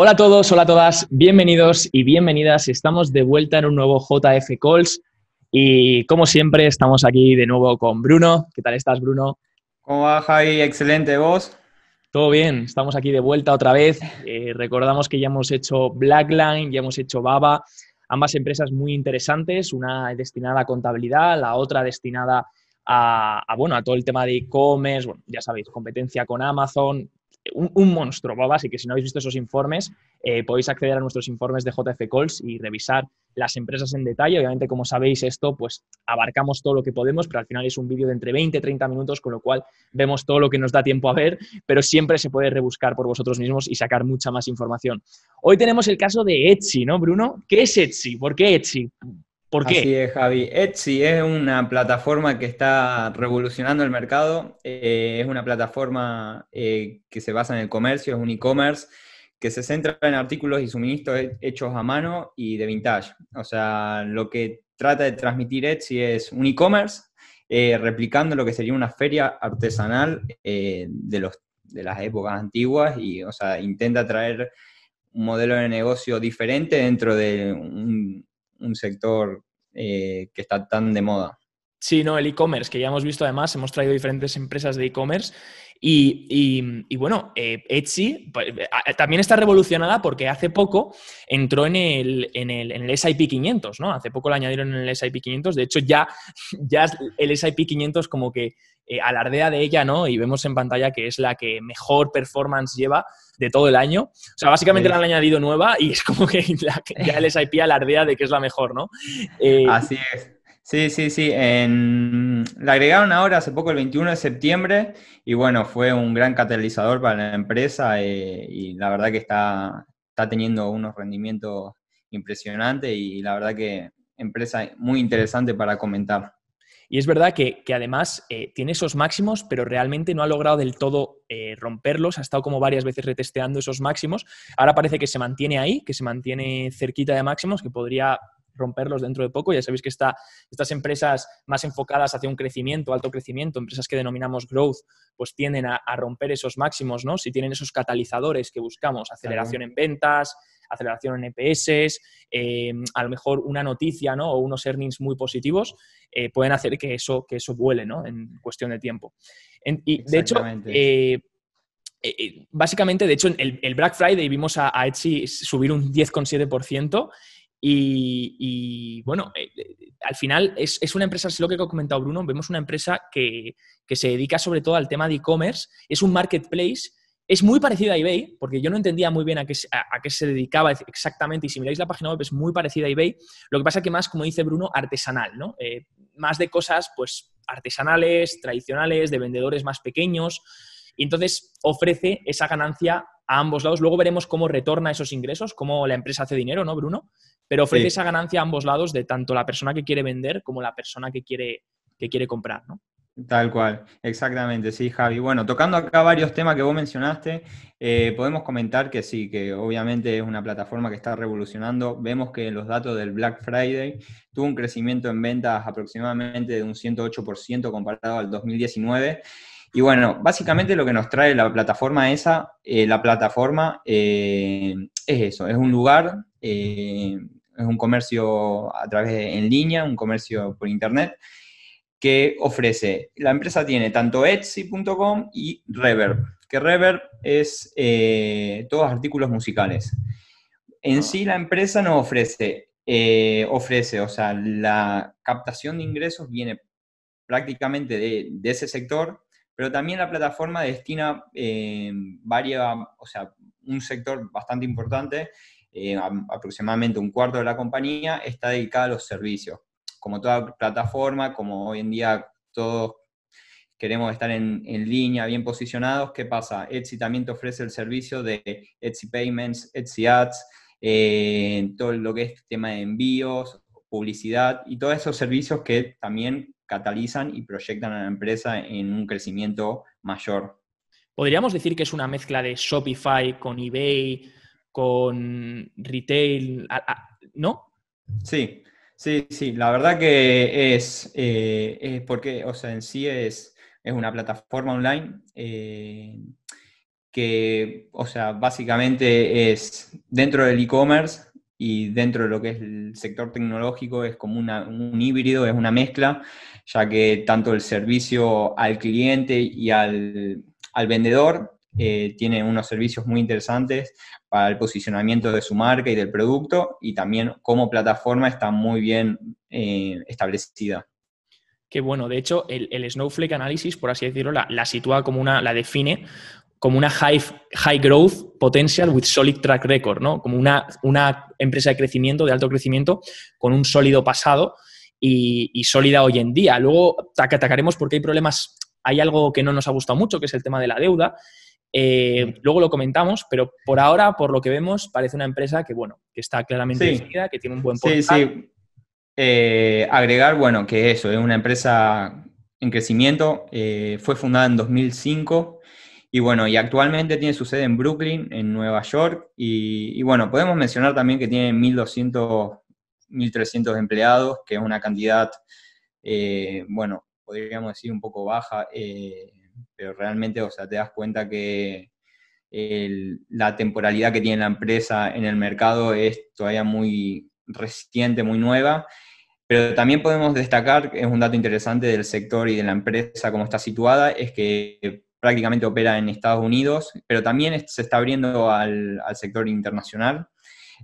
Hola a todos, hola a todas, bienvenidos y bienvenidas. Estamos de vuelta en un nuevo JF Calls y como siempre estamos aquí de nuevo con Bruno. ¿Qué tal estás, Bruno? ¿Cómo va, Javi? Excelente, ¿vos? Todo bien, estamos aquí de vuelta otra vez. Eh, recordamos que ya hemos hecho Blackline, ya hemos hecho Baba, ambas empresas muy interesantes, una destinada a contabilidad, la otra destinada a, a bueno, a todo el tema de e-commerce, bueno, ya sabéis, competencia con Amazon, un, monstruo, Boba, así que si no habéis visto esos informes, eh, podéis acceder a nuestros informes de JF Calls y revisar las empresas en detalle. Obviamente, como sabéis, esto pues abarcamos todo lo que podemos, pero al final es un vídeo de entre 20 y 30 minutos, con lo cual vemos todo lo que nos da tiempo a ver, pero siempre se puede rebuscar por vosotros mismos y sacar mucha más información. Hoy tenemos el caso de Etsy, ¿no, Bruno? ¿Qué es Etsy? ¿Por qué Etsy? ¿Por qué? Así es, Javi. Etsy es una plataforma que está revolucionando el mercado. Eh, es una plataforma eh, que se basa en el comercio, es un e-commerce que se centra en artículos y suministros hechos a mano y de vintage. O sea, lo que trata de transmitir Etsy es un e-commerce eh, replicando lo que sería una feria artesanal de, los, de las épocas antiguas y, o sea, intenta traer un modelo de negocio diferente dentro de un, un sector eh, que está tan de moda. Sí, no, el e-commerce, que ya hemos visto además, hemos traído diferentes empresas de e-commerce y, bueno, eh, Etsy pues, también está revolucionada porque hace poco entró en el, en el, en el SIP 500, ¿no? Hace poco la añadieron en el SIP 500, de hecho ya, ya el SIP 500 como que eh, alardea de ella, ¿no? Y vemos en pantalla que es la que mejor performance lleva de todo el año. O sea, básicamente la han añadido nueva y es como que ya el SIP alardea de que es la mejor, ¿no? Eh, Así es. Sí, sí, sí. La agregaron ahora hace poco, el 21 de septiembre, y bueno, fue un gran catalizador para la empresa eh, y la verdad que está, está teniendo unos rendimientos impresionantes y la verdad que empresa muy interesante para comentar. Y es verdad que, además eh, tiene esos máximos, pero realmente no ha logrado del todo eh, romperlos. Ha estado como varias veces retesteando esos máximos. Ahora parece que se mantiene ahí, que se mantiene cerquita de máximos, que podría romperlos dentro de poco. Ya sabéis que está, estas empresas más enfocadas hacia un crecimiento, alto crecimiento, empresas que denominamos growth, pues tienden a, romper esos máximos, ¿no? Si tienen esos catalizadores que buscamos, aceleración en ventas, aceleración en EPS, eh, a lo mejor una noticia ¿no? o unos earnings muy positivos, eh, pueden hacer que eso, que eso vuele ¿no? en cuestión de tiempo. y de hecho, eh, básicamente, de hecho, el, el, Black Friday vimos a, Etsy subir un 10,7%. Y, y, bueno, al final es, es, una empresa, es lo que ha comentado Bruno, vemos una empresa que, que se dedica sobre todo al tema de e-commerce, es un marketplace es muy parecida a eBay, porque yo no entendía muy bien a qué, a, qué, se dedicaba exactamente, y si miráis la página web es muy parecida a eBay, lo que pasa que más, como dice Bruno, artesanal, ¿no? Eh, más de cosas, pues, artesanales, tradicionales, de vendedores más pequeños, y entonces ofrece esa ganancia a ambos lados. Luego veremos cómo retorna esos ingresos, cómo la empresa hace dinero, ¿no, Bruno? Pero ofrece esa ganancia a ambos lados de tanto la persona que quiere vender como la persona que quiere, que quiere comprar, ¿no? Tal cual, exactamente, sí, Javi. Bueno, tocando acá varios temas que vos mencionaste, eh, podemos comentar que sí, que obviamente es una plataforma que está revolucionando. Vemos que los datos del Black Friday tuvo un crecimiento en ventas aproximadamente de un 108% comparado al 2019. Y bueno, básicamente lo que nos trae la plataforma esa, eh, la plataforma eh, es eso, es un lugar, es un comercio a través de, en línea, un comercio por internet que ofrece, la empresa tiene tanto Etsy.com y Reverb, que Reverb es eh, todos artículos musicales. En sí la empresa no ofrece, eh, ofrece, o sea, la captación de ingresos viene prácticamente de, ese sector, pero también la plataforma destina eh, o sea, un sector bastante importante, aproximadamente un cuarto de la compañía, está dedicada a los servicios como toda plataforma, como hoy en día todos queremos estar en, línea, bien posicionados, ¿qué pasa? Etsy también te ofrece el servicio de Etsy Payments, Etsy Ads, eh, todo lo que es tema de envíos, publicidad y todos esos servicios que también catalizan y proyectan a la empresa en un crecimiento mayor. Podríamos decir que es una mezcla de Shopify con eBay, con retail, ¿no? Sí, Sí, sí, la verdad que es, eh, porque, o sea, en sí es, es una plataforma online eh, que, o sea, básicamente es dentro del e-commerce y dentro de lo que es el sector tecnológico es como un híbrido, es una mezcla, ya que tanto el servicio al cliente y al, vendedor eh, tiene unos servicios muy interesantes para el posicionamiento de su marca y del producto y también como plataforma está muy bien eh, establecida. Qué bueno, de hecho, el, Snowflake Analysis, por así decirlo, la, sitúa como una, la define como una high, high growth potential with solid track record, ¿no? Como una, una empresa de crecimiento, de alto crecimiento, con un sólido pasado y, sólida hoy en día. Luego atacaremos porque hay problemas, hay algo que no nos ha gustado mucho, que es el tema de la deuda. Eh, luego lo comentamos, pero por ahora, por lo que vemos, parece una empresa que, bueno, que está claramente definida, que tiene un buen portal. Sí, sí. Eh, agregar, bueno, que eso, es una empresa en crecimiento, eh, fue fundada en 2005 y bueno, y actualmente tiene su sede en Brooklyn, en Nueva York. Y, bueno, podemos mencionar también que tiene 1.200, 1.300 empleados, que es una cantidad, bueno, podríamos decir un poco baja, pero realmente, o sea, te das cuenta que la temporalidad que tiene la empresa en el mercado es todavía muy reciente, muy nueva. Pero también podemos destacar, es un dato interesante del sector y de la empresa, cómo está situada, es que prácticamente opera en Estados Unidos, pero también se está abriendo al, sector internacional.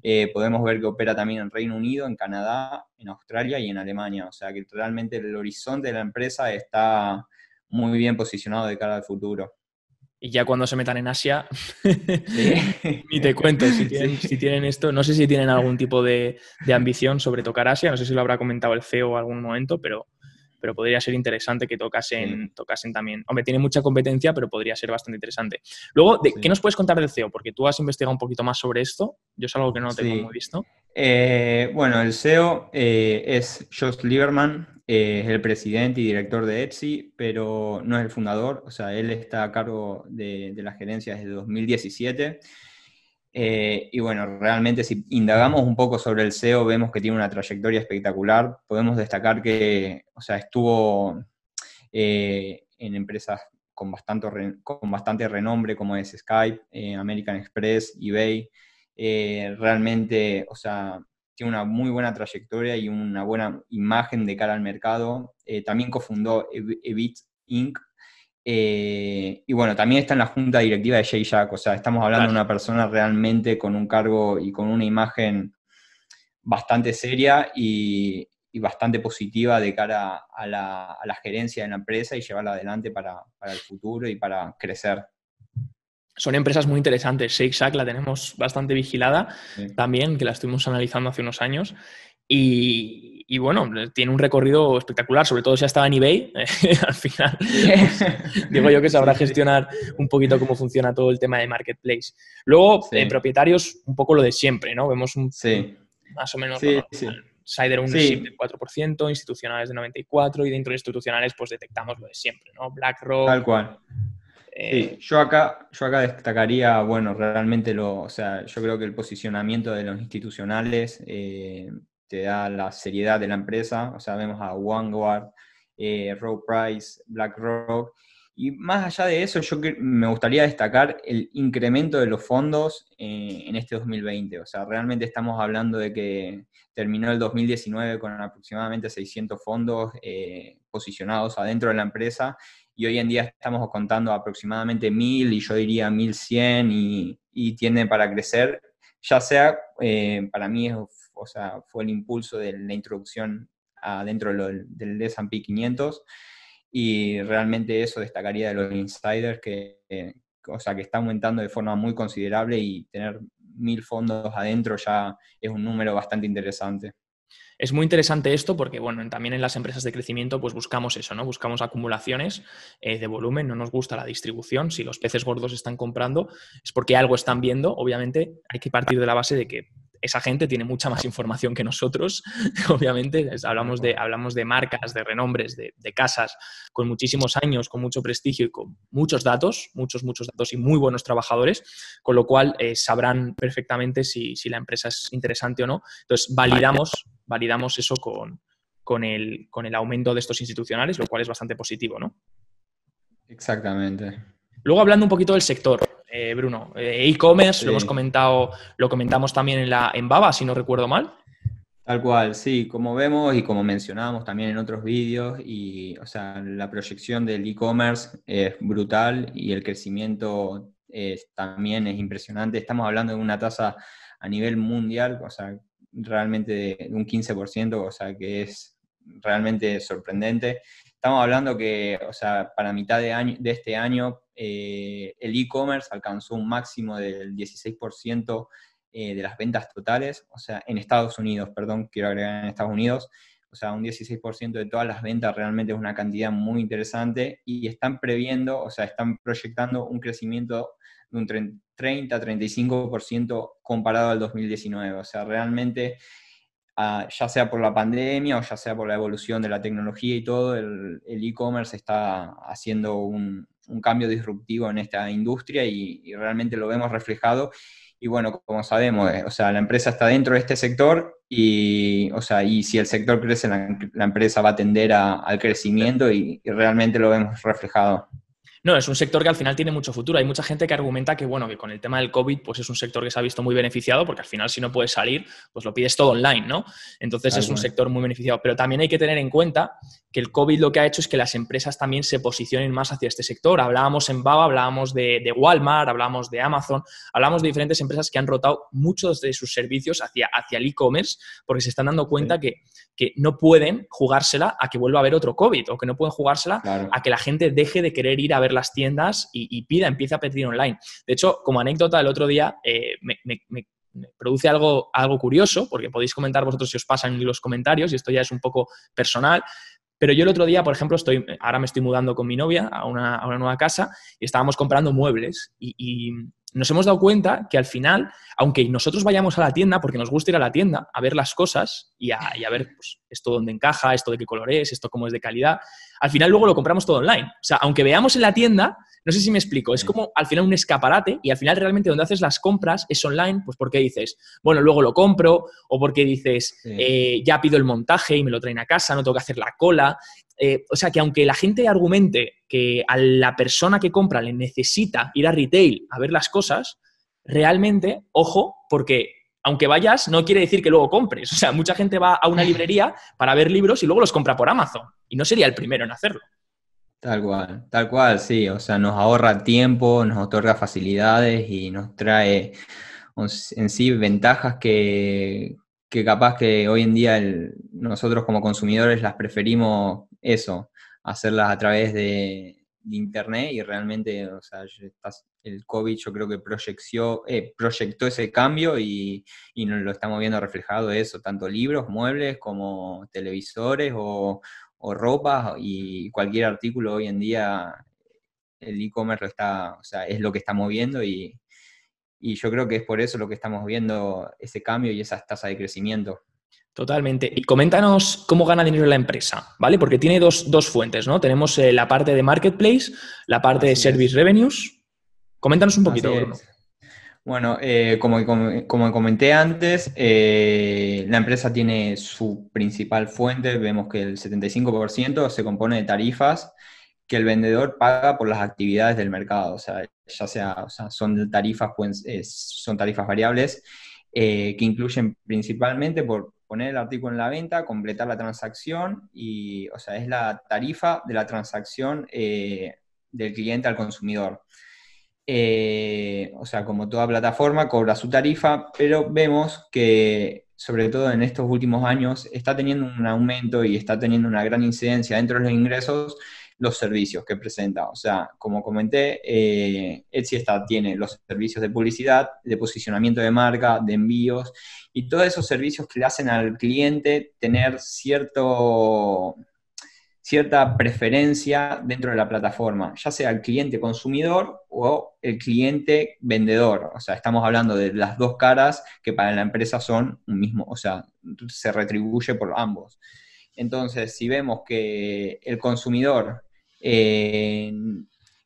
Eh, podemos ver que opera también en Reino Unido, en Canadá, en Australia y en Alemania. O sea que realmente el horizonte de la empresa está muy bien posicionado de cara al futuro. Y ya cuando se metan en Asia, ni te cuento si tienen, esto. No sé si tienen algún tipo de, de, ambición sobre tocar Asia, no sé si lo habrá comentado el CEO en algún momento, pero pero podría ser interesante que tocasen, tocasen también. Hombre, tiene mucha competencia, pero podría ser bastante interesante. Luego, ¿qué nos puedes contar del CEO? Porque tú has investigado un poquito más sobre esto. Yo es algo que no tengo muy visto. Eh, bueno, el CEO eh, es Josh Lieberman, eh, es el presidente y director de Etsy, pero no es el fundador. O sea, él está a cargo de, de la gerencia desde 2017. Eh, y bueno, realmente si indagamos un poco sobre el SEO, vemos que tiene una trayectoria espectacular. Podemos destacar que, o sea, estuvo eh, en empresas con bastante, con bastante renombre como es Skype, eh, American Express, eBay. realmente, o sea, tiene una muy buena trayectoria y una buena imagen de cara al mercado. también cofundó Evit Inc., eh, y bueno, también está en la junta directiva de Jay Jack, o sea, estamos hablando de una persona realmente con un cargo y con una imagen bastante seria y, bastante positiva de cara a la, gerencia de la empresa y llevarla adelante para, el futuro y para crecer. Son empresas muy interesantes. Shake Shack la tenemos bastante vigilada también, que la estuvimos analizando hace unos años. Y, bueno, tiene un recorrido espectacular, sobre todo si ha estado en eBay, al final. digo yo que sabrá gestionar un poquito cómo funciona todo el tema de marketplace. Luego, en propietarios, un poco lo de siempre, ¿no? Vemos un más o menos sí, Sider un del 4%, institucionales de 94% y dentro de institucionales pues detectamos lo de siempre, ¿no? BlackRock. Tal cual. Eh, yo acá, yo acá destacaría, bueno, realmente lo, o sea, yo creo que el posicionamiento de los institucionales eh, te da la seriedad de la empresa. O sea, vemos a Vanguard, eh, Row Price, BlackRock. Y más allá de eso, yo me gustaría destacar el incremento de los fondos eh, en este 2020. O sea, realmente estamos hablando de que terminó el 2019 con aproximadamente 600 fondos eh, posicionados adentro de la empresa y hoy en día estamos contando aproximadamente 1000 y yo diría 1100 y, y tiene para crecer, ya sea, eh, para mí o sea, fue el impulso de la introducción dentro del S&P 500 y realmente eso destacaría de los insiders que, sea, que está aumentando de forma muy considerable y tener mil fondos adentro ya es un número bastante interesante. Es muy interesante esto porque, bueno, también en las empresas de crecimiento pues buscamos eso, ¿no? Buscamos acumulaciones eh, de volumen, no nos gusta la distribución. Si los peces gordos están comprando es porque algo están viendo. Obviamente hay que partir de la base de que esa gente tiene mucha más información que nosotros, obviamente. Hablamos de, hablamos de marcas, de renombres, de, casas con muchísimos años, con mucho prestigio y con muchos datos, muchos, muchos datos y muy buenos trabajadores, con lo cual eh, sabrán perfectamente si, la empresa es interesante o no. Entonces, validamos, validamos eso con, con, el, con el aumento de estos institucionales, lo cual es bastante positivo, ¿no? Exactamente. Luego, hablando un poquito del sector, eh, Bruno. Eh, e-commerce, lo hemos comentado, lo comentamos también en, la, en Baba, si no recuerdo mal. Tal cual, sí, como vemos y como mencionábamos también en otros vídeos, y o sea, la proyección del e-commerce es brutal y el crecimiento también es impresionante. Estamos hablando de una tasa a nivel mundial, o sea, realmente de, un 15%, o sea, que es realmente sorprendente. Estamos hablando que, o sea, para mitad de, año, de este año, eh, el e-commerce alcanzó un máximo del 16% eh, de las ventas totales, o sea, en Estados Unidos, perdón, quiero agregar en Estados Unidos, o sea, un 16% de todas las ventas realmente es una cantidad muy interesante y están previendo, o sea, están proyectando un crecimiento de un 30-35% comparado al 2019. O sea, realmente, ah, ya sea por la pandemia o ya sea por la evolución de la tecnología y todo, el e-commerce está haciendo un, cambio disruptivo en esta industria y, realmente lo vemos reflejado. Y bueno, como sabemos, eh, o sea, la empresa está dentro de este sector y, o sea, y si el sector crece, la, empresa va a tender al crecimiento y realmente lo vemos reflejado. No, es un sector que al final tiene mucho futuro. Hay mucha gente que argumenta que, bueno, que con el tema del COVID, pues es un sector que se ha visto muy beneficiado, porque al final si no puedes salir, pues lo pides todo online, ¿no? Entonces es un sector muy beneficiado. Pero también hay que tener en cuenta que el COVID lo que ha hecho es que las empresas también se posicionen más hacia este sector. Hablábamos en Baba, hablábamos de, Walmart, hablábamos de Amazon, hablábamos de diferentes empresas que han rotado muchos de sus servicios hacia, hacia el e-commerce, porque se están dando cuenta que, que no pueden jugársela a que vuelva a haber otro COVID, o que no pueden jugársela a que la gente deje de querer ir a ver las tiendas y, pida, empieza a pedir online. De hecho, como anécdota, el otro día eh, me, produce algo, algo curioso, porque podéis comentar vosotros si os pasa en los comentarios, y esto ya es un poco personal, pero yo el otro día, por ejemplo, estoy, ahora me estoy mudando con mi novia a una, nueva casa y estábamos comprando muebles y, nos hemos dado cuenta que al final, aunque nosotros vayamos a la tienda, porque nos gusta ir a la tienda a ver las cosas y a, ver pues, esto dónde encaja, esto de qué color es, esto cómo es de calidad, al final luego lo compramos todo online. O sea, aunque veamos en la tienda, no sé si me explico, es como al final un escaparate y al final realmente donde haces las compras es online, pues porque dices, bueno, luego lo compro o porque dices, eh, ya pido el montaje y me lo traen a casa, no tengo que hacer la cola. Eh, o sea, que aunque la gente argumente que a la persona que compra le necesita ir a retail a ver las cosas, realmente, ojo, porque aunque vayas, no quiere decir que luego compres. O sea, mucha gente va a una librería para ver libros y luego los compra por Amazon. Y no sería el primero en hacerlo. Tal cual, tal cual, sí. O sea, nos ahorra tiempo, nos otorga facilidades y nos trae en sí ventajas que, capaz que hoy en día nosotros como consumidores las preferimos eso, hacerlas a través de, internet y realmente, o sea, el COVID yo creo que eh, proyectó ese cambio y, y lo estamos viendo reflejado eso, tanto libros, muebles como televisores o, o ropa y cualquier artículo hoy en día, el e-commerce está, o sea, es lo que está moviendo y, yo creo que es por eso lo que estamos viendo ese cambio y esa tasa de crecimiento. Totalmente. Y coméntanos cómo gana dinero la empresa, ¿vale? Porque tiene dos, fuentes, ¿no? Tenemos eh, la parte de marketplace, la parte de service revenues. Coméntanos un poquito. Bueno, eh, como, como, comenté antes, eh, la empresa tiene su principal fuente, vemos que el 75% se compone de tarifas que el vendedor paga por las actividades del mercado, o sea, ya sea, son tarifas, son tarifas variables eh, que incluyen principalmente por poner el artículo en la venta, completar la transacción y, o sea, es la tarifa de la transacción del cliente al consumidor. Eh, o sea, como toda plataforma, cobra su tarifa, pero vemos que, sobre todo en estos últimos años, está teniendo un aumento y está teniendo una gran incidencia dentro de los ingresos los servicios que presenta. O sea, como comenté, eh, Etsy está, tiene los servicios de publicidad, de posicionamiento de marca, de envíos y todos esos servicios que le hacen al cliente tener cierto cierta preferencia dentro de la plataforma, ya sea el cliente consumidor o el cliente vendedor. O sea, estamos hablando de las dos caras que para la empresa son un mismo, o sea, se retribuye por ambos. Entonces, si vemos que el consumidor eh,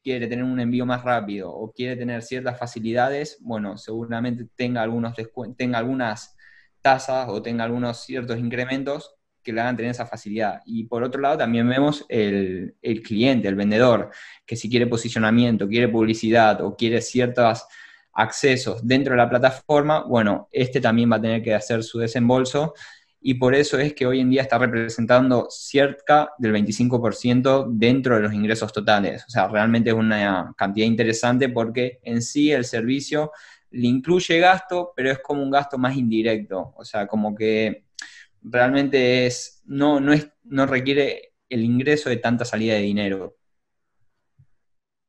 quiere tener un envío más rápido o quiere tener ciertas facilidades, bueno, seguramente tenga, algunos tenga algunas tasas o tenga algunos ciertos incrementos que le hagan tener esa facilidad. Y por otro lado también vemos el, el cliente, el vendedor, que si quiere posicionamiento, quiere publicidad o quiere ciertos accesos dentro de la plataforma, bueno, este también va a tener que hacer su desembolso y por eso es que hoy en día está representando cerca del 25% dentro de los ingresos totales. O sea, realmente es una cantidad interesante porque en sí el servicio le incluye gasto, pero es como un gasto más indirecto. O sea, como que realmente es, no, no, es, no requiere el ingreso de tanta salida de dinero.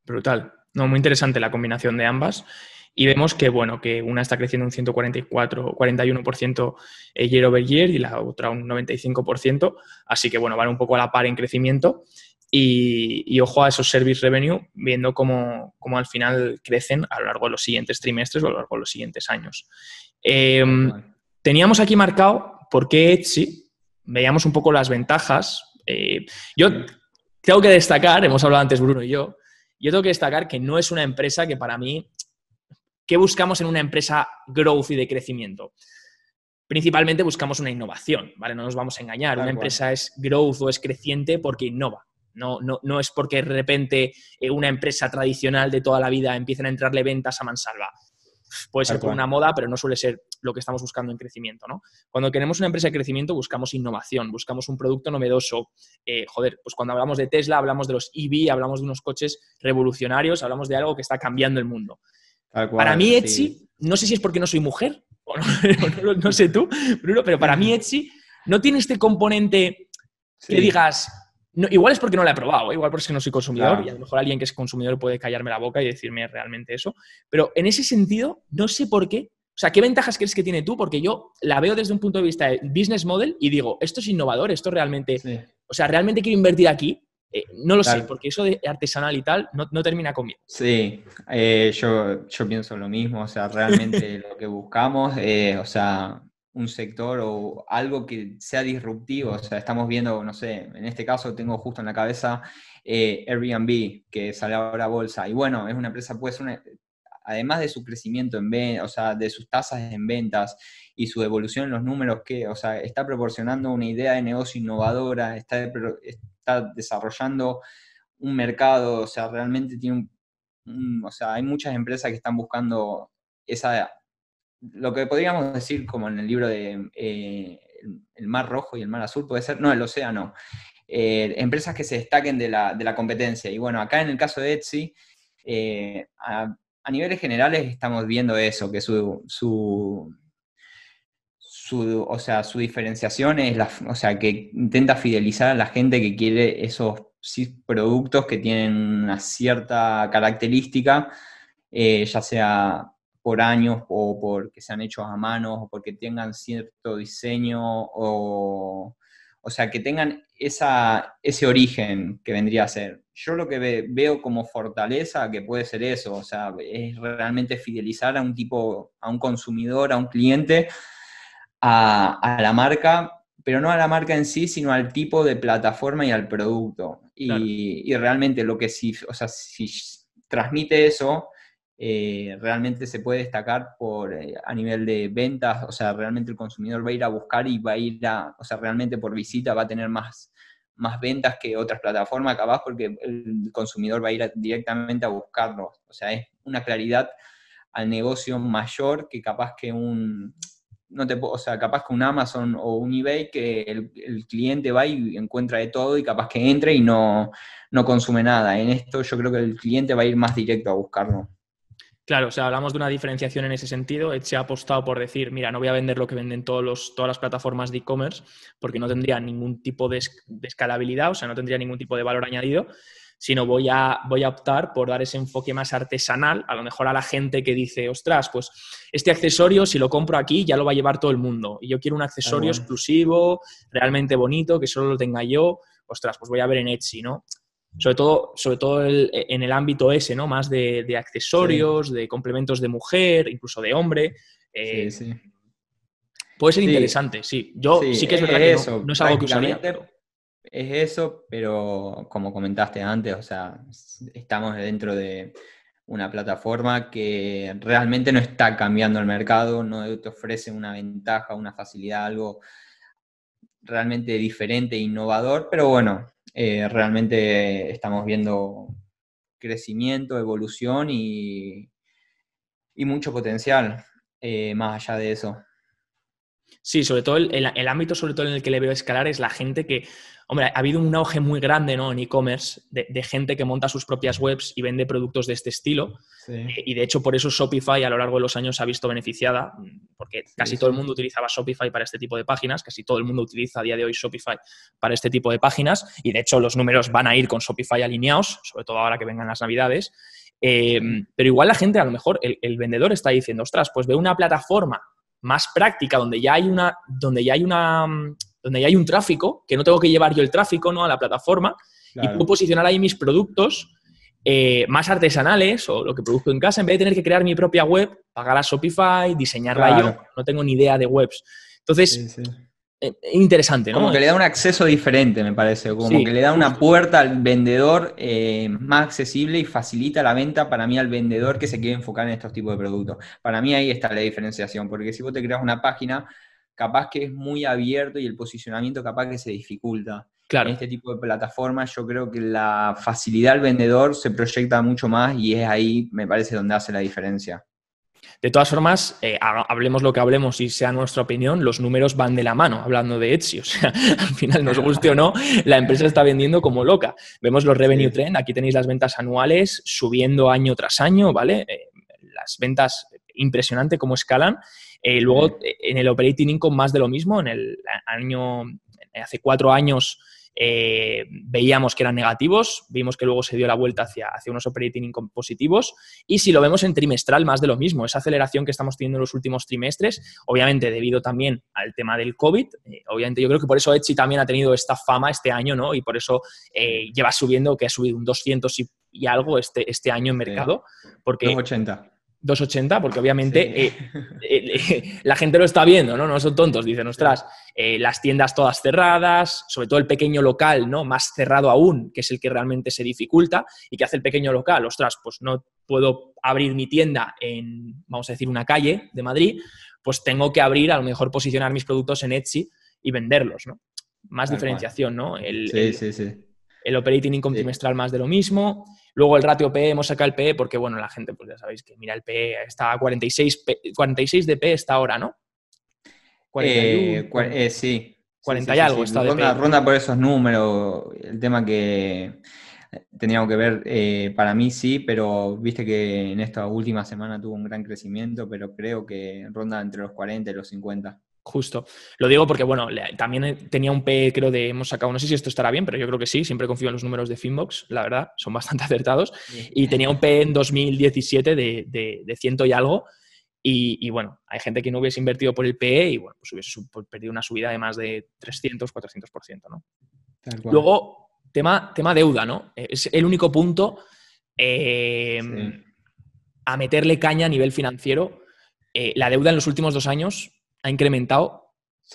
Brutal. No, muy interesante la combinación de ambas. Y vemos que, bueno, que una está creciendo un 144, 41% eh, year over year y la otra un 95%. Así que, bueno, van un poco a la par en crecimiento. Y, ojo a esos service revenue, viendo cómo, cómo, al final crecen a lo largo de los siguientes trimestres o a lo largo de los siguientes años. Em, teníamos aquí marcado por qué Etsy, veíamos un poco las ventajas. Eh, yo tengo que destacar, hemos hablado antes Bruno y yo, yo tengo que destacar que no es una empresa que para mí ¿Qué buscamos en una empresa growth y de crecimiento? Principalmente buscamos una innovación, ¿vale? No nos vamos a engañar. una empresa es growth o es creciente porque innova. No, no, no es porque de repente eh, una empresa tradicional de toda la vida empiecen a entrarle ventas a mansalva. Puede ser por una moda, pero no suele ser lo que estamos buscando en crecimiento, ¿no? Cuando queremos una empresa de crecimiento buscamos innovación, buscamos un producto novedoso. Eh, joder, pues cuando hablamos de Tesla hablamos de los EV, hablamos de unos coches revolucionarios, hablamos de algo que está cambiando el mundo. Para mí Etsy, no sé si es porque no soy mujer, o no, sé tú, Bruno, pero para mí Etsy no tiene este componente que digas, igual es porque no la he probado, ¿eh? igual porque no soy consumidor y a lo mejor alguien que es consumidor puede callarme la boca y decirme realmente eso. Pero en ese sentido, no sé por qué. O sea, ¿qué ventajas crees que tiene tú? Porque yo la veo desde un punto de vista de business model y digo, esto es innovador, esto realmente, o sea, realmente quiero invertir aquí. Eh, no lo sé, porque eso de artesanal y tal no, termina conmigo. Sí, eh, yo, yo pienso lo mismo, o sea, realmente lo que buscamos, o sea, un sector o algo que sea disruptivo. O sea, estamos viendo, no sé, en este caso tengo justo en la cabeza eh, Airbnb, que sale ahora a bolsa. Y bueno, es una empresa, pues, una, además de su crecimiento en ventas, o sea, de sus tasas en ventas y su evolución en los números, que, o sea, está proporcionando una idea de negocio innovadora, está, desarrollando un mercado, o sea, realmente tiene un, o sea, hay muchas empresas que están buscando esa lo que podríamos decir como en el libro de eh, El Mar Rojo y el Mar Azul, puede ser, no, el océano, eh, empresas que se destaquen de la, competencia. Y bueno, acá en el caso de Etsy, eh, a, niveles generales estamos viendo eso, que su, su, o sea, su diferenciación es, o sea, que intenta fidelizar a la gente que quiere esos productos que tienen una cierta característica, ya sea por años o porque sean hechos a mano o porque tengan cierto diseño o, o sea, que tengan esa, ese origen que vendría a ser. Yo lo que veo como fortaleza que puede ser eso, o sea, es realmente fidelizar a un tipo, a un consumidor, a un cliente, a, la marca, pero no a la marca en sí, sino al tipo de plataforma y al producto. Y, y realmente lo que sí, o sea, si transmite eso, eh, realmente se puede destacar por, eh, a nivel de ventas, o sea, realmente el consumidor va a ir a buscar y va a ir a, o sea, realmente por visita va a tener más, más ventas que otras plataformas, capaz porque el consumidor va a ir directamente a buscarlo. O sea, es una claridad al negocio mayor que capaz que un, no te, o sea, capaz que un Amazon o un eBay que el, el, cliente va y encuentra de todo y capaz que entre y no, no consume nada. En esto yo creo que el cliente va a ir más directo a buscarlo. Claro, o sea, hablamos de una diferenciación en ese sentido. Etsy ha apostado por decir, mira, no voy a vender lo que venden todos los, todas las plataformas de e-commerce porque no tendría ningún tipo de, escalabilidad, o sea, no tendría ningún tipo de valor añadido, sino voy a, voy a optar por dar ese enfoque más artesanal, a lo mejor a la gente que dice, ostras, pues este accesorio, si lo compro aquí, ya lo va a llevar todo el mundo. Y yo quiero un accesorio exclusivo, realmente bonito, que solo lo tenga yo. Ostras, pues voy a ver en Etsy, ¿no? sobre todo, sobre todo en el ámbito ese, ¿no? Más de, accesorios, de complementos de mujer, incluso de hombre. Eh, sí, puede ser interesante, sí. Yo sí, que es verdad que eso, no, es algo que usaría. Es eso, pero como comentaste antes, o sea, estamos dentro de una plataforma que realmente no está cambiando el mercado, no te ofrece una ventaja, una facilidad, algo realmente diferente e innovador, pero bueno, eh, realmente estamos viendo crecimiento, evolución y, y mucho potencial eh, más allá de eso. Sí, sobre todo el, ámbito sobre todo en el que le veo escalar es la gente que, hombre, ha habido un auge muy grande ¿no? en e-commerce de, gente que monta sus propias webs y vende productos de este estilo. Eh, y de hecho por eso Shopify a lo largo de los años se ha visto beneficiada, porque casi todo el mundo utilizaba Shopify para este tipo de páginas, casi todo el mundo utiliza a día de hoy Shopify para este tipo de páginas. Y de hecho los números van a ir con Shopify alineados, sobre todo ahora que vengan las navidades. Eh, pero igual la gente, a lo mejor el, el vendedor está diciendo, ostras, pues veo una plataforma más práctica, donde ya hay una, donde ya hay una, donde ya hay un tráfico, que no tengo que llevar yo el tráfico ¿no? a la plataforma, y puedo posicionar ahí mis productos eh, más artesanales o lo que produzco en casa, en vez de tener que crear mi propia web, pagar a Shopify, diseñarla yo, no tengo ni idea de webs. Entonces, eh, interesante, ¿no? Como que le da un acceso diferente, me parece. Como que le da una puerta al vendedor eh, más accesible y facilita la venta para mí al vendedor que se quiere enfocar en estos tipos de productos. Para mí ahí está la diferenciación, porque si vos te creas una página, capaz que es muy abierto y el posicionamiento capaz que se dificulta. Claro. En este tipo de plataformas yo creo que la facilidad al vendedor se proyecta mucho más y es ahí, me parece, donde hace la diferencia. De todas formas, eh, hablemos lo que hablemos y sea nuestra opinión, los números van de la mano, hablando de Etsy. O sea, al final, nos guste o no, la empresa está vendiendo como loca. Vemos los revenue trend, aquí tenéis las ventas anuales subiendo año tras año, ¿vale? Eh, las ventas, impresionante cómo escalan. Eh, luego, en el operating income, más de lo mismo. En el año, hace cuatro años eh, veíamos que eran negativos, vimos que luego se dio la vuelta hacia, hacia unos operating income positivos y si lo vemos en trimestral, más de lo mismo, esa aceleración que estamos teniendo en los últimos trimestres, obviamente debido también al tema del COVID, eh, obviamente yo creo que por eso Etsy también ha tenido esta fama este año, ¿no? Y por eso eh, lleva subiendo, que ha subido un 200 y, algo este, este año en mercado. Porque, 280. 280, porque obviamente eh, eh, la gente lo está viendo, ¿no? No son tontos, dicen, ostras, eh, las tiendas todas cerradas, sobre todo el pequeño local, ¿no? Más cerrado aún, que es el que realmente se dificulta, y que hace el pequeño local, ostras, pues no puedo abrir mi tienda en, vamos a decir, una calle de Madrid, pues tengo que abrir, a lo mejor posicionar mis productos en Etsy y venderlos, ¿no? Más diferenciación, ¿no? sí, sí, sí. El operating income trimestral más de lo mismo. Luego el ratio PE, hemos sacado el PE porque, bueno, la gente, pues ya sabéis que mira el PE, está a 46, 46 de PE esta hora, ¿no? 41, eh, eh, sí. 40 y algo está ronda, de PE. Ronda por esos números, el tema que teníamos que ver, eh, para mí sí, pero viste que en esta última semana tuvo un gran crecimiento, pero creo que ronda entre los 40 y los 50. Justo. Lo digo porque, bueno, también tenía un P, creo, de hemos sacado, no sé si esto estará bien, pero yo creo que sí, siempre confío en los números de Finbox, la verdad, son bastante acertados. Y tenía un P en 2017 de, de, ciento y algo. Y, bueno, hay gente que no hubiese invertido por el PE y, bueno, pues hubiese pues perdido una subida de más de 300, 400%, ¿no? Luego, tema, tema deuda, ¿no? Es el único punto eh, a meterle caña a nivel financiero. Eh, la deuda en los últimos dos años ha incrementado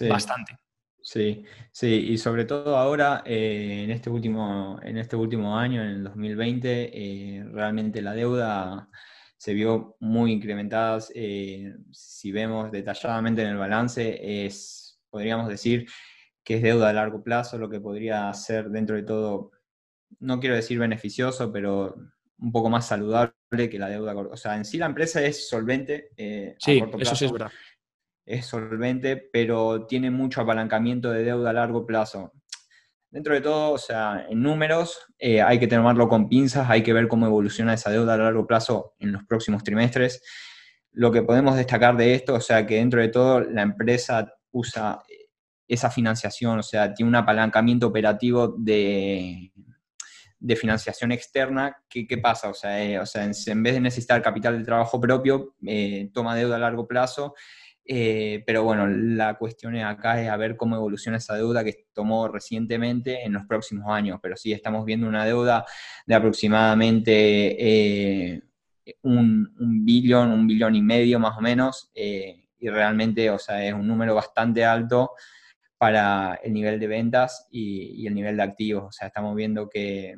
bastante. Sí, sí, y sobre todo ahora, eh, en, este último, en este último año, en el 2020, eh, realmente la deuda se vio muy incrementada. Eh, si vemos detalladamente en el balance, es, podríamos decir que es deuda a largo plazo, lo que podría ser dentro de todo, no quiero decir beneficioso, pero un poco más saludable que la deuda. O sea, en sí la empresa es solvente. sí, eso sí es verdad es solvente, pero tiene mucho apalancamiento de deuda a largo plazo. Dentro de todo, o sea, en números eh, hay que tomarlo con pinzas, hay que ver cómo evoluciona esa deuda a largo plazo en los próximos trimestres. Lo que podemos destacar de esto, o sea, que dentro de todo la empresa usa esa financiación, o sea, tiene un apalancamiento operativo de, de financiación externa, ¿qué, qué pasa? O sea, eh, o sea en, vez de necesitar capital de trabajo propio, eh, toma deuda a largo plazo eh, pero bueno, la cuestión acá es a ver cómo evoluciona esa deuda que tomó recientemente en los próximos años. Pero sí, estamos viendo una deuda de aproximadamente eh, un, billón, un billón y medio más o menos. Eh, y realmente, o sea, es un número bastante alto para el nivel de ventas y, y, el nivel de activos. O sea, estamos viendo que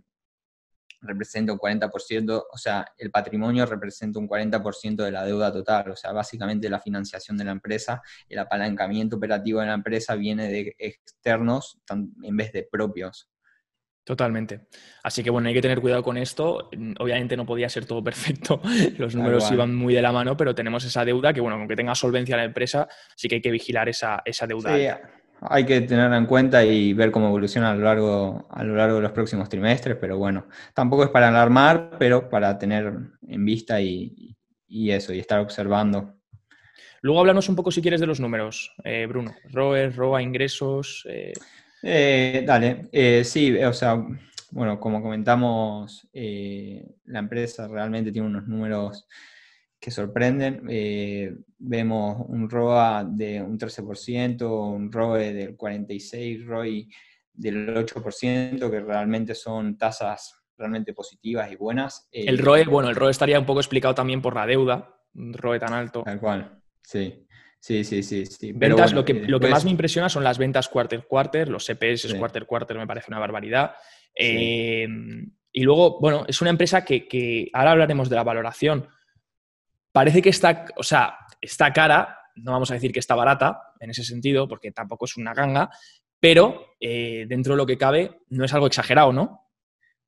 representa un 40%, o sea, el patrimonio representa un 40% de la deuda total, o sea, básicamente la financiación de la empresa, el apalancamiento operativo de la empresa viene de externos en vez de propios. Totalmente. Así que bueno, hay que tener cuidado con esto. Obviamente no podía ser todo perfecto, los números iban muy de la mano, pero tenemos esa deuda que, bueno, aunque tenga solvencia la empresa, sí que hay que vigilar esa, esa deuda. Sí, hay que tenerla en cuenta y ver cómo evoluciona a lo, largo, a lo largo de los próximos trimestres, pero bueno, tampoco es para alarmar, pero para tener en vista y, eso, y estar observando. Luego háblanos un poco, si quieres, de los números, eh, Bruno. ROE, ROA, ingresos. Eh, eh, dale, sí, o sea, bueno, como comentamos, la empresa realmente tiene unos números que sorprenden. vemos un ROA de un 13%, un ROE del 46%, ROI del 8%, que realmente son tasas realmente positivas y buenas. el ROE, bueno, el ROE estaría un poco explicado también por la deuda, un ROE tan alto. Tal cual, sí. Sí, sí, sí. sí. Ventas, lo, que, lo que más me impresiona son las ventas quarter quarter, los CPS quarter quarter me parece una barbaridad. Y luego, bueno, es una empresa que, ahora hablaremos de la valoración. Parece que está, o sea, está cara, no vamos a decir que está barata en ese sentido, porque tampoco es una ganga, pero eh, dentro de lo que cabe no es algo exagerado, ¿no?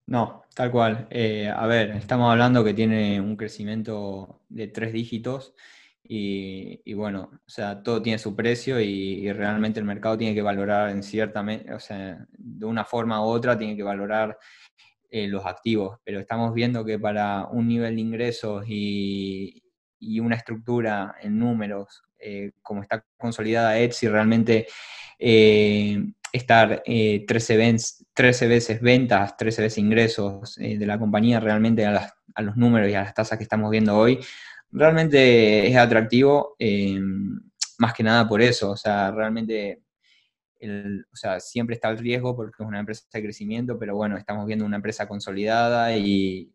No, tal cual. Eh, a ver, estamos hablando que tiene un crecimiento de tres dígitos y, bueno, o sea, todo tiene su precio y, realmente el mercado tiene que valorar en cierta, o sea, de una forma u otra tiene que valorar eh, los activos, pero estamos viendo que para un nivel de ingresos y, una estructura en números eh, como está consolidada Etsy, realmente eh, estar 13, 13, veces ventas, 13 veces ingresos de la compañía realmente a, los números y a las tasas que estamos viendo hoy, realmente es atractivo, eh, más que nada por eso, o sea, realmente, o sea, siempre está el riesgo porque es una empresa de crecimiento, pero bueno, estamos viendo una empresa consolidada y,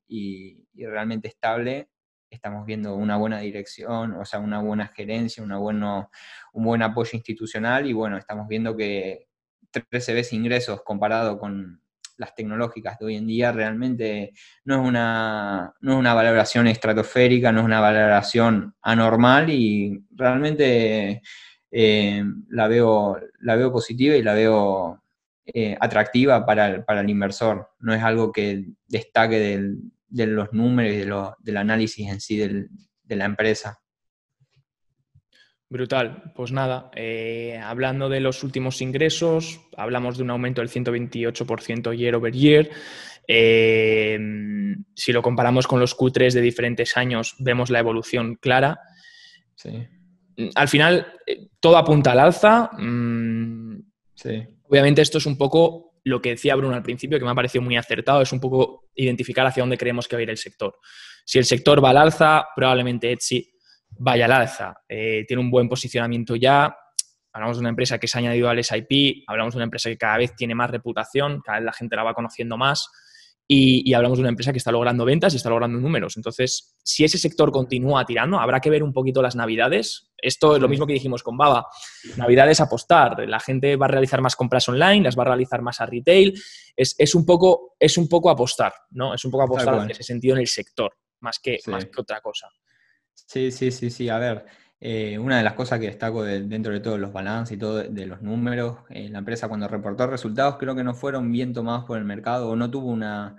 realmente estable, estamos viendo una buena dirección, o sea, una buena gerencia, una bueno, un buen apoyo institucional y bueno, estamos viendo que 13 veces ingresos comparado con las tecnológicas de hoy en día realmente no es una, no es una valoración estratosférica, no es una valoración anormal y realmente eh, la, veo, la veo positiva y la veo eh, atractiva para el, para el, inversor. No es algo que destaque de los números y de del análisis en sí de la empresa. Brutal. Pues nada, eh, hablando de los últimos ingresos, hablamos de un aumento del 128% year over year. Eh, si lo comparamos con los Q3 de diferentes años, vemos la evolución clara. Sí. Al final, eh, todo apunta al alza. Mm, sí. Obviamente, esto es un poco lo que decía Bruno al principio, que me ha parecido muy acertado, es un poco identificar hacia dónde creemos que va a ir el sector. Si el sector va al alza, probablemente Etsy vaya al alza. Eh, tiene un buen posicionamiento ya. Hablamos de una empresa que se ha añadido al SIP, hablamos de una empresa que cada vez tiene más reputación, cada vez la gente la va conociendo más y, hablamos de una empresa que está logrando ventas y está logrando números. Entonces, si ese sector continúa tirando, habrá que ver un poquito las navidades. Esto es lo mismo que dijimos con Baba. Navidades apostar. La gente va a realizar más compras online, las va a realizar más a retail. Es, un, poco, es un poco apostar, ¿no? Es un poco apostar en ese sentido en el sector, más que, más que otra cosa. Sí, sí, sí, sí. A ver, eh, una de las cosas que destaco dentro de todos los balances y todo de, los números, eh, la empresa cuando reportó resultados creo que no fueron bien tomados por el mercado o no tuvo una,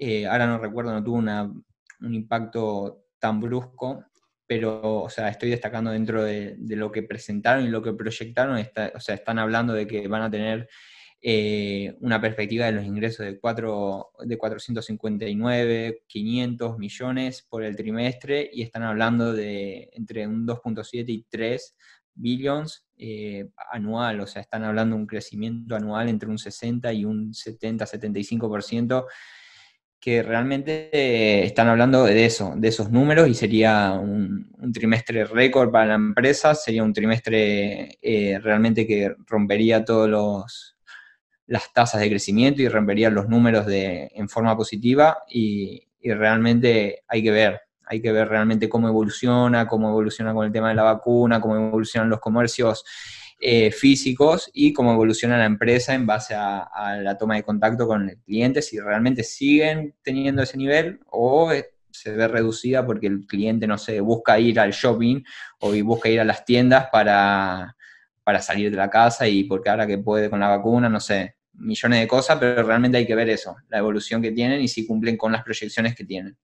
eh, ahora no recuerdo, no tuvo una, un impacto tan brusco, pero, o sea, estoy destacando dentro de, lo que presentaron y lo que proyectaron, o sea, están hablando de que van a tener eh, una perspectiva de los ingresos de, 4, de 459, 500 millones por el trimestre y están hablando de entre un 2.7 y 3 billions eh, anual, o sea, están hablando de un crecimiento anual entre un 60 y un 70-75%, que realmente eh, están hablando de eso, de esos números y sería un, trimestre récord para la empresa, sería un trimestre realmente que rompería todos los las tasas de crecimiento y rompería los números de, en forma positiva y, realmente hay que ver, hay que ver realmente cómo evoluciona, cómo evoluciona con el tema de la vacuna, cómo evolucionan los comercios eh, físicos y cómo evoluciona la empresa en base a, la toma de contacto con el cliente, si realmente siguen teniendo ese nivel o eh, se ve reducida porque el cliente, no sé, busca ir al shopping o busca ir a las tiendas para, para salir de la casa y porque ahora que puede con la vacuna, no sé, millones de cosas, pero realmente hay que ver eso, la evolución que tienen y si cumplen con las proyecciones que tienen.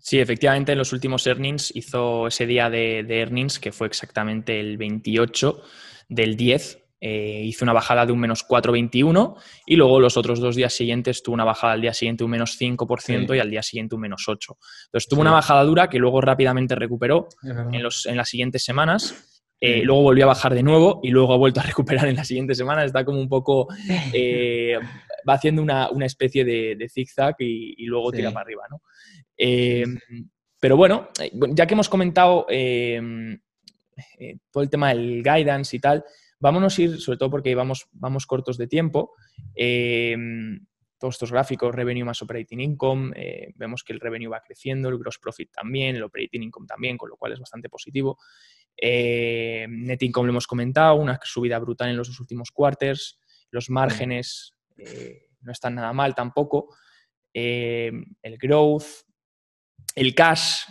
Sí, efectivamente, en los últimos earnings hizo ese día de, earnings, que fue exactamente el 28 del 10, eh, hizo una bajada de un menos 4,21 y luego los otros dos días siguientes tuvo una bajada al día siguiente un menos 5% y al día siguiente un menos 8. Entonces tuvo una bajada dura que luego rápidamente recuperó en, los, en las siguientes semanas eh, luego volvió a bajar de nuevo y luego ha vuelto a recuperar en la siguiente semana. Está como un poco. Eh, va haciendo una, especie de, de zigzag y, luego tira para arriba, ¿no? Eh, pero bueno, ya que hemos comentado todo el tema del guidance y tal, vámonos a ir, sobre todo porque vamos, vamos cortos de tiempo. todos estos gráficos, revenue más operating income, vemos que el revenue va creciendo, el gross profit también, el operating income también, con lo cual es bastante positivo. Eh, net income lo hemos comentado, una subida brutal en los dos últimos quarters. Los márgenes eh, no están nada mal tampoco. Eh, el growth, el cash.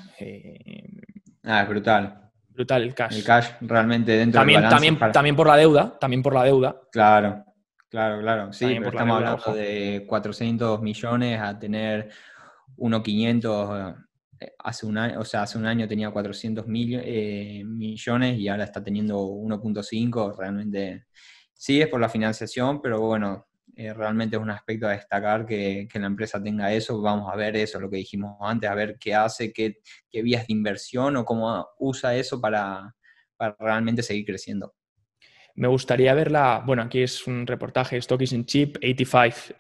ah, es brutal. Brutal el cash. El cash realmente dentro también, del también, también por la deuda, también por la deuda. Claro, claro, claro. Sí, pero estamos hablando de 400 millones a tener 1.500 eh, hace un año, o sea, hace un año tenía 400 eh, millones y ahora está teniendo 1.5, realmente sí es por la financiación, pero bueno, eh, realmente es un aspecto a destacar que, la empresa tenga eso, vamos a ver eso, lo que dijimos antes, a ver qué hace, qué, vías de inversión o cómo usa eso para, realmente seguir creciendo. Me gustaría verla, bueno, aquí es un reportaje, Stock is in Chip, 85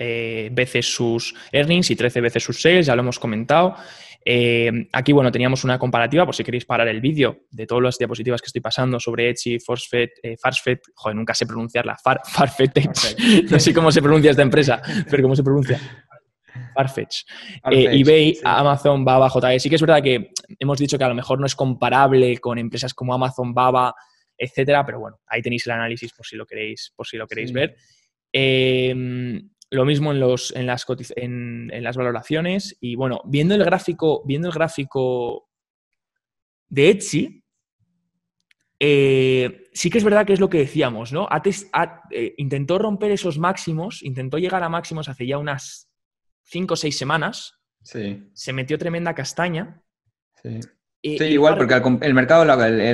veces sus earnings y 13 veces sus sales, ya lo hemos comentado. Eh, aquí, bueno, teníamos una comparativa, por si queréis parar el vídeo, de todas las diapositivas que estoy pasando sobre Etsy, Forcefed, eh, joder, nunca sé pronunciarla, Far, Farfetch, no sé cómo se pronuncia esta empresa, pero ¿cómo se pronuncia? Farfetch. Eh, eBay, Amazon, Baba, JE. Sí que es verdad que hemos dicho que a lo mejor no es comparable con empresas como Amazon, Baba, etcétera, pero bueno, ahí tenéis el análisis por si lo queréis, por si lo queréis ver. Eh, lo mismo en, los, en, las, en, las valoraciones. Y bueno, viendo el gráfico, viendo el gráfico de Etsy, eh, sí que es verdad que es lo que decíamos, ¿no? Eh, intentó romper esos máximos, intentó llegar a máximos hace ya unas 5 o 6 semanas. Sí. Se metió tremenda castaña. Sí. igual, porque el, mercado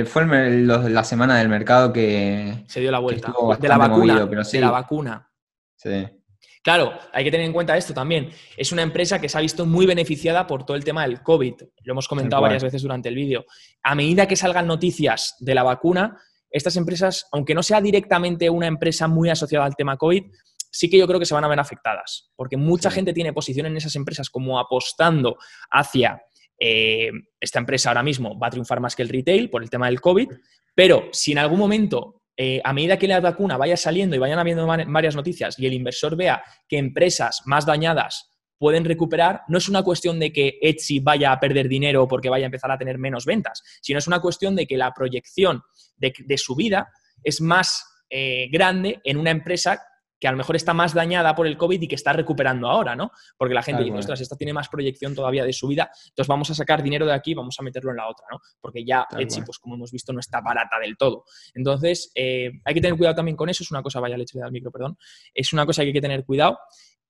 fue la semana del mercado que. Se dio la vuelta. De la vacuna. De la vacuna. Sí. Claro, hay que tener en cuenta esto también. Es una empresa que se ha visto muy beneficiada por todo el tema del COVID. Lo hemos comentado varias veces durante el vídeo. A medida que salgan noticias de la vacuna, estas empresas, aunque no sea directamente una empresa muy asociada al tema COVID, sí que yo creo que se van a ver afectadas, porque mucha gente tiene posición en esas empresas como apostando hacia eh, esta empresa ahora mismo va a triunfar más que el retail por el tema del COVID, pero si en algún momento eh, a medida que la vacuna vaya saliendo y vayan habiendo varias noticias y el inversor vea que empresas más dañadas pueden recuperar, no es una cuestión de que Etsy vaya a perder dinero porque vaya a empezar a tener menos ventas, sino es una cuestión de que la proyección de, su vida es más eh, grande en una empresa que a lo mejor está más dañada por el COVID y que está recuperando ahora, ¿no? Porque la gente dice, ostras, esta tiene más proyección todavía de su vida, entonces vamos a sacar dinero de aquí y vamos a meterlo en la otra, ¿no? Porque ya Etsy, pues como hemos visto, no está barata del todo. Entonces, eh, hay que tener cuidado también con eso, es una cosa, vaya leche al micro, perdón, es una cosa que hay que tener cuidado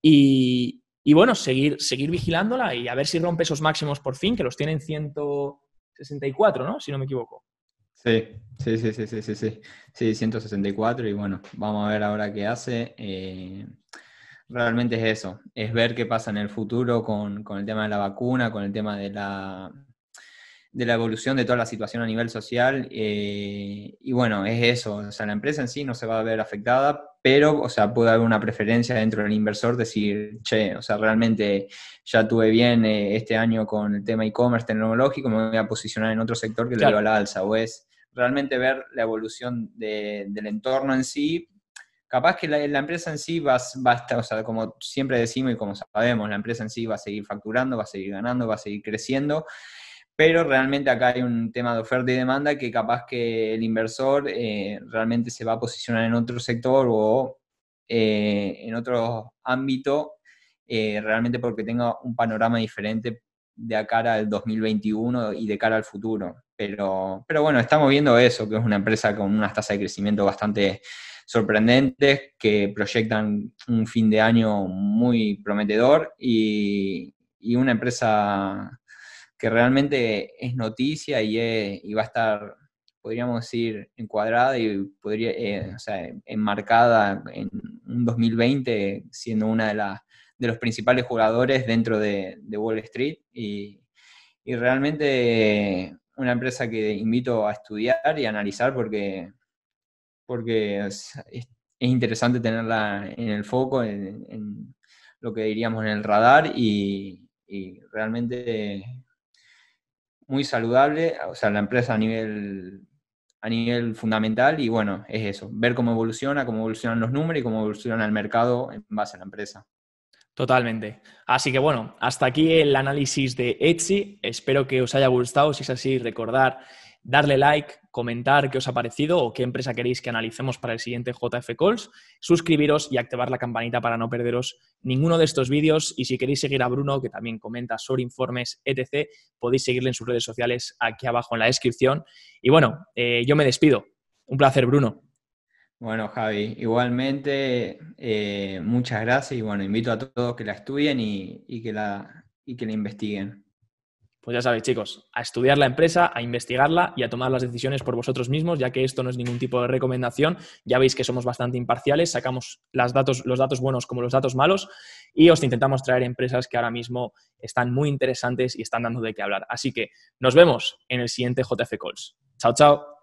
y, bueno, seguir, seguir vigilándola y a ver si rompe esos máximos por fin, que los tienen 164, ¿no? Si no me equivoco. Sí, sí, sí, sí, sí, sí, sí. Sí, 164 y bueno, vamos a ver ahora qué hace. Eh, realmente es eso, es ver qué pasa en el futuro con, el tema de la vacuna, con el tema de la, de la evolución de toda la situación a nivel social. Eh, y bueno, es eso, o sea, la empresa en sí no se va a ver afectada, pero, o sea, puede haber una preferencia dentro del inversor, decir, che, o sea, realmente ya tuve bien eh, este año con el tema e-commerce tecnológico, me voy a posicionar en otro sector que le va a la alza, o es realmente ver la evolución del entorno en sí. Capaz que la, empresa en sí va, va, a estar, o sea, como siempre decimos y como sabemos, la empresa en sí va a seguir facturando, va a seguir ganando, va a seguir creciendo, pero realmente acá hay un tema de oferta y demanda que capaz que el inversor eh, realmente se va a posicionar en otro sector o eh, en otro ámbito, eh, realmente porque tenga un panorama diferente de cara al 2021 y de cara al futuro. Pero, pero bueno, estamos viendo eso, que es una empresa con unas tasas de crecimiento bastante sorprendentes, que proyectan un fin de año muy prometedor y, y una empresa que realmente es noticia y, va a estar, podríamos decir, encuadrada y podría, eh, o sea, enmarcada en un 2020 siendo una de, las de los principales jugadores dentro de, Wall Street. Y, realmente una empresa que invito a estudiar y analizar porque, porque es, interesante tenerla en el foco, en, lo que diríamos en el radar y, y realmente muy saludable, o sea, la empresa a nivel, a nivel fundamental y bueno, es eso, ver cómo evoluciona, cómo evolucionan los números y cómo evoluciona el mercado en base a la empresa. Totalmente. Así que bueno, hasta aquí el análisis de Etsy. Espero que os haya gustado. Si es así, recordar darle like, comentar qué os ha parecido o qué empresa queréis que analicemos para el siguiente JF Calls, suscribiros y activar la campanita para no perderos ninguno de estos vídeos. Y si queréis seguir a Bruno, que también comenta sobre informes, etc., podéis seguirle en sus redes sociales aquí abajo en la descripción. Y bueno, eh, yo me despido. Un placer, Bruno. Bueno, Javi, igualmente, eh, muchas gracias y bueno, invito a todos que la estudien y, que, la, y que la investiguen. Pues ya sabéis, chicos, a estudiar la empresa, a investigarla y a tomar las decisiones por vosotros mismos, ya que esto no es ningún tipo de recomendación. Ya veis que somos bastante imparciales, sacamos los datos buenos como los datos malos y os intentamos traer empresas que ahora mismo están muy interesantes y están dando de qué hablar. Así que nos vemos en el siguiente JF Calls. Chao, chao.